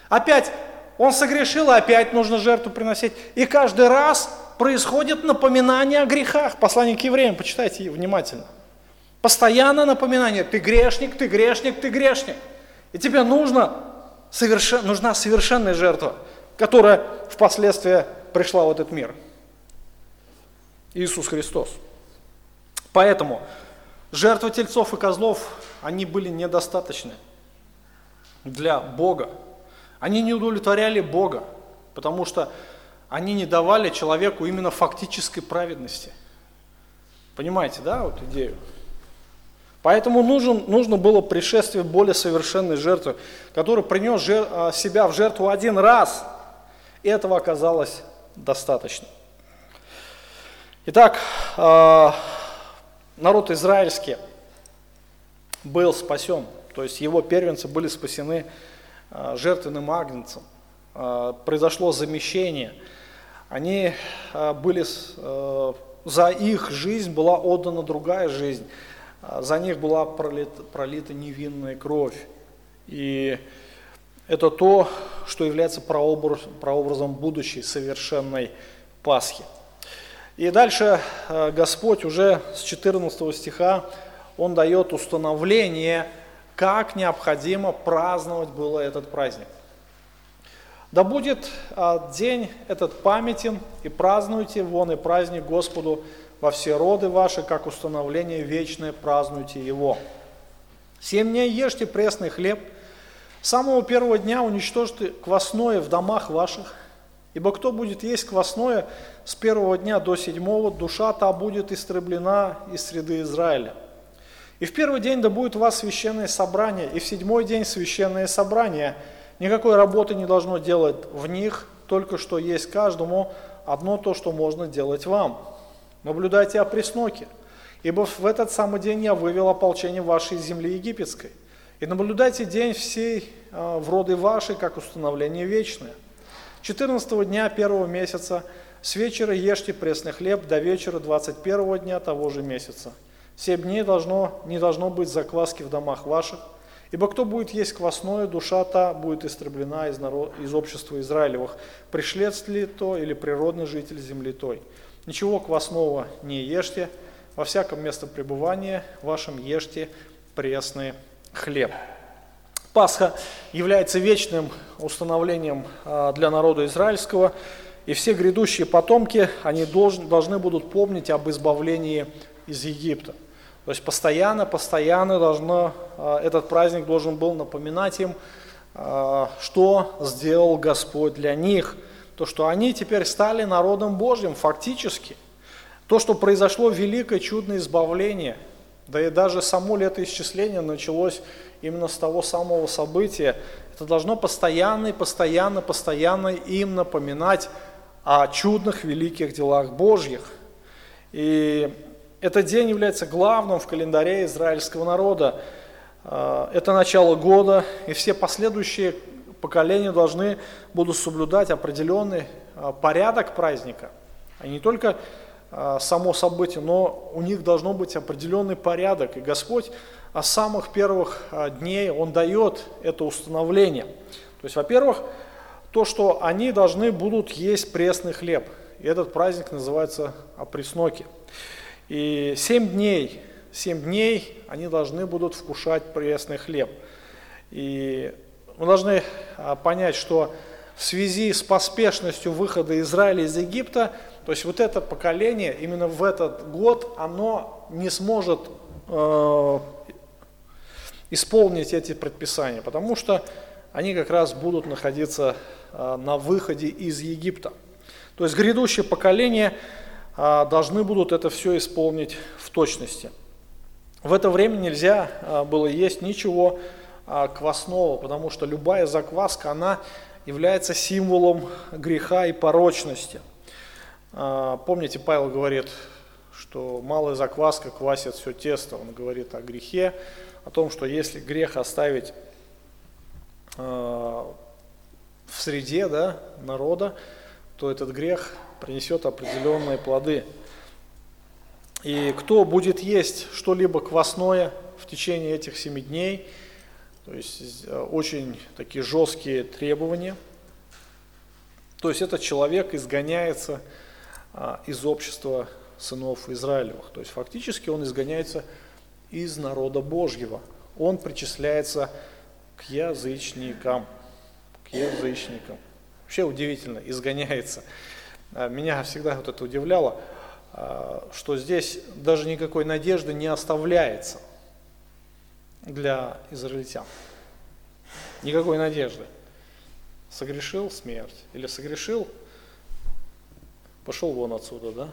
Опять он согрешил, и опять нужно жертву приносить. И каждый раз происходит напоминание о грехах. Послание к евреям, почитайте внимательно. Постоянно напоминание, ты грешник, ты грешник, ты грешник. И тебе нужно, совершен, нужна совершенная жертва, которая впоследствии пришла в этот мир. Иисус Христос. Поэтому жертвы тельцов и козлов, они были недостаточны для Бога. Они не удовлетворяли Бога, потому что они не давали человеку именно фактической праведности. Понимаете, да, вот идею? Поэтому нужен, нужно было пришествие более совершенной жертвы, который принес жер, а, себя в жертву один раз. И этого оказалось достаточно. Итак, а, народ израильский был спасен, то есть его первенцы были спасены а, жертвенным агнцем. А, произошло замещение. Они а, были, за их жизнь была отдана другая жизнь, за них была пролита, пролита невинная кровь. И это то, что является прообраз, прообразом будущей совершенной Пасхи. И дальше э, Господь уже с 14 стиха, Он дает установление, как необходимо праздновать было этот праздник. Да будет а, день этот памятен, и празднуйте вон и праздник Господу во все роды ваши, как установление вечное, празднуйте его. Семь дней ешьте пресный хлеб, с самого первого дня уничтожьте квасное в домах ваших, Ибо кто будет есть квасное с первого дня до седьмого, душа та будет истреблена из среды Израиля. И в первый день да будет у вас священное собрание, и в седьмой день священное собрание. Никакой работы не должно делать в них, только что есть каждому одно то, что можно делать вам. Наблюдайте о пресноке, ибо в этот самый день я вывел ополчение вашей земли египетской. И наблюдайте день всей э, в роды вашей, как установление вечное. 14 дня первого месяца с вечера ешьте пресный хлеб до вечера 21 дня того же месяца. Семь дней должно, не должно быть закваски в домах ваших, ибо кто будет есть квасное, душа та будет истреблена из, народ, из общества Израилевых, пришлец ли то или природный житель земли той. Ничего квасного не ешьте, во всяком место пребывания вашем ешьте пресный хлеб. Пасха является вечным установлением а, для народа израильского, и все грядущие потомки, они должны, должны будут помнить об избавлении из Египта. То есть постоянно, постоянно должно, а, этот праздник должен был напоминать им, а, что сделал Господь для них. То, что они теперь стали народом Божьим фактически. То, что произошло великое чудное избавление, да и даже само летоисчисление началось именно с того самого события, это должно постоянно и постоянно, постоянно им напоминать о чудных, великих делах Божьих. И этот день является главным в календаре израильского народа. А, это начало года, и все последующие поколения должны будут соблюдать определенный а, порядок праздника. А не только само событие, но у них должно быть определенный порядок. И Господь с самых первых дней, Он дает это установление. То есть, во-первых, то, что они должны будут есть пресный хлеб. И этот праздник называется опресноки. И семь дней, семь дней они должны будут вкушать пресный хлеб. И мы должны а, понять, что в связи с поспешностью выхода Израиля из Египта, то есть вот это поколение именно в этот год, оно не сможет э, исполнить эти предписания, потому что они как раз будут находиться а, на выходе из Египта. То есть грядущее поколение а, должны будут это все исполнить в точности. В это время нельзя было есть ничего квасного, потому что любая закваска, она является символом греха и порочности. Помните, Павел говорит, что малая закваска квасит все тесто. Он говорит о грехе, о том, что если грех оставить в среде да, народа, то этот грех принесет определенные плоды. И кто будет есть что-либо квасное в течение этих семи дней, то есть э, очень такие жесткие требования, то есть этот человек изгоняется а, из общества сынов Израилевых. То есть фактически он изгоняется из народа Божьего. Он причисляется к язычникам язычникам. Вообще удивительно, изгоняется. А, меня всегда вот это удивляло, а, что здесь даже никакой надежды не оставляется для израильтян. Никакой надежды. Согрешил смерть или согрешил, пошел вон отсюда, да,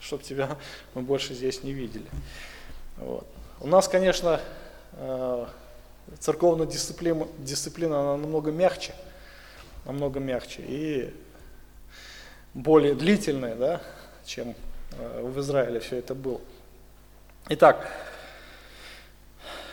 чтобы тебя мы больше здесь не видели. Вот. У нас, конечно, а, церковная дисциплина, дисциплина она намного мягче, намного мягче и более длительная, да, чем э, в Израиле все это было. Итак,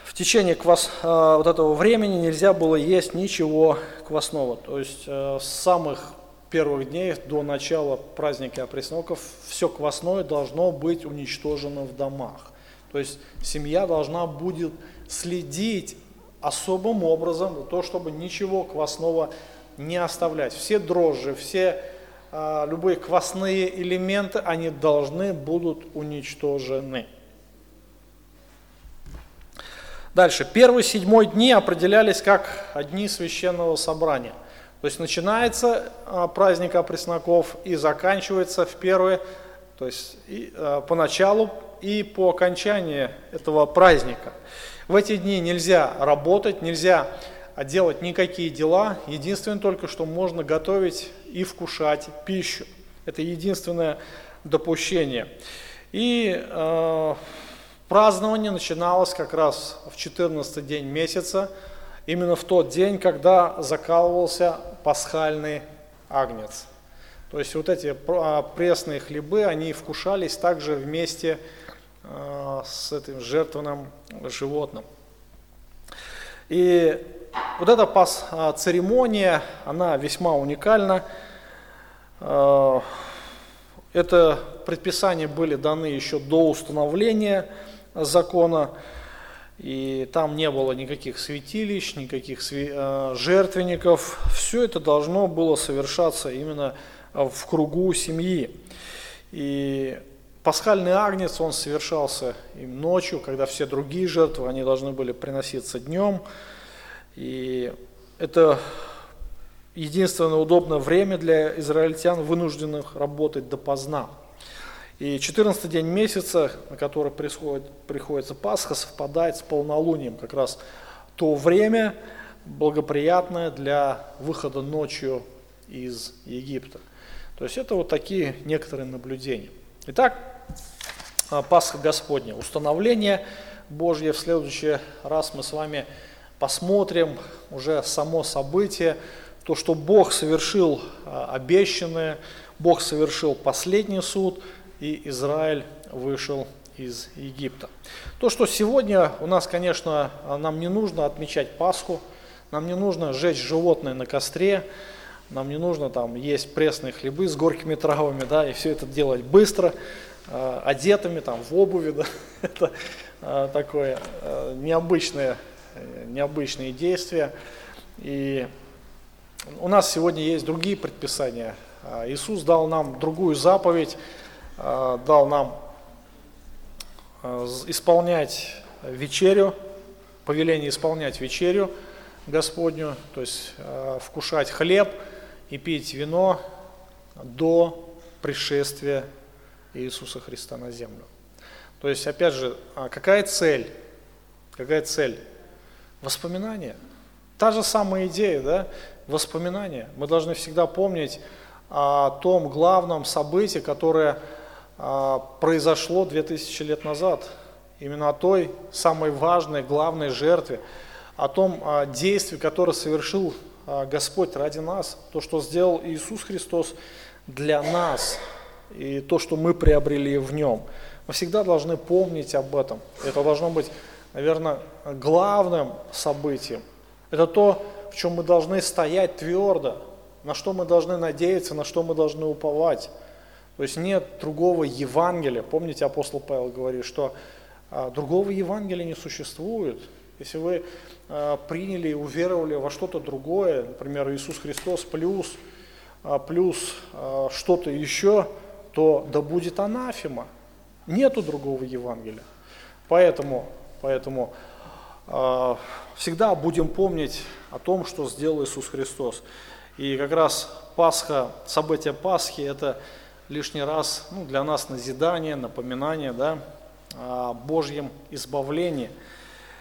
в течение квас, э, вот этого времени нельзя было есть ничего квасного. То есть э, с самых первых дней до начала праздника опресноков все квасное должно быть уничтожено в домах. То есть семья должна будет следить особым образом за то, чтобы ничего квасного не оставлять. Все дрожжи, все а, любые квасные элементы, они должны будут уничтожены. Дальше. Первые седьмой дни определялись как дни священного собрания. То есть начинается а, праздник опресноков и заканчивается в первые, то есть и, а, по началу и по окончании этого праздника. В эти дни нельзя работать, нельзя делать никакие дела, единственное только, что можно готовить и вкушать пищу. Это единственное допущение. И э, празднование начиналось как раз в 14 день месяца, именно в тот день, когда закалывался пасхальный агнец. То есть вот эти а, пресные хлебы, они вкушались также вместе э, с этим жертвенным животным. И вот эта пас, а, церемония, она весьма уникальна. А, это предписания были даны еще до установления закона, и там не было никаких святилищ, никаких а, жертвенников. Все это должно было совершаться именно в кругу семьи. И пасхальный агнец, он совершался им ночью, когда все другие жертвы, они должны были приноситься днем. И это единственное удобное время для израильтян, вынужденных работать допоздна. И 14 день месяца, на который происходит, приходится Пасха, совпадает с полнолунием, как раз то время благоприятное для выхода ночью из Египта. То есть это вот такие некоторые наблюдения. Итак, а, Пасха Господня, установление Божье. В следующий раз мы с вами посмотрим уже само событие, то, что Бог совершил а, обещанное, Бог совершил последний суд, и Израиль вышел из Египта. То, что сегодня у нас, конечно, нам не нужно отмечать Пасху, нам не нужно сжечь животное на костре, нам не нужно там есть пресные хлебы с горькими травами, да, и все это делать быстро, э, одетыми там в обуви, да, это э, такое э, необычное, необычные действия. И у нас сегодня есть другие предписания. Иисус дал нам другую заповедь, дал нам э, исполнять вечерю, повеление исполнять вечерю Господню, то есть э, вкушать хлеб – и пить вино до пришествия Иисуса Христа на землю. То есть, опять же, а какая цель? Какая цель? Воспоминания. Та же самая идея, да? Воспоминания. Мы должны всегда помнить о том главном событии, которое произошло 2000 лет назад. Именно о той самой важной, главной жертве, о том а, действии, которое совершил а, Господь ради нас, то, что сделал Иисус Христос для нас, и то, что мы приобрели в Нем. Мы всегда должны помнить об этом. Это должно быть, наверное, главным событием. Это то, в чем мы должны стоять твердо, на что мы должны надеяться, на что мы должны уповать. То есть нет другого Евангелия. Помните, апостол Павел говорит, что а, другого Евангелия не существует. Если вы э, приняли и уверовали во что-то другое, например, Иисус Христос плюс, э, плюс что-то еще, то да будет анафема. Нету другого Евангелия. Поэтому, поэтому всегда будем помнить о том, что сделал Иисус Христос. И как раз Пасха, событие Пасхи, это лишний раз ну, для нас назидание, напоминание да, о Божьем избавлении –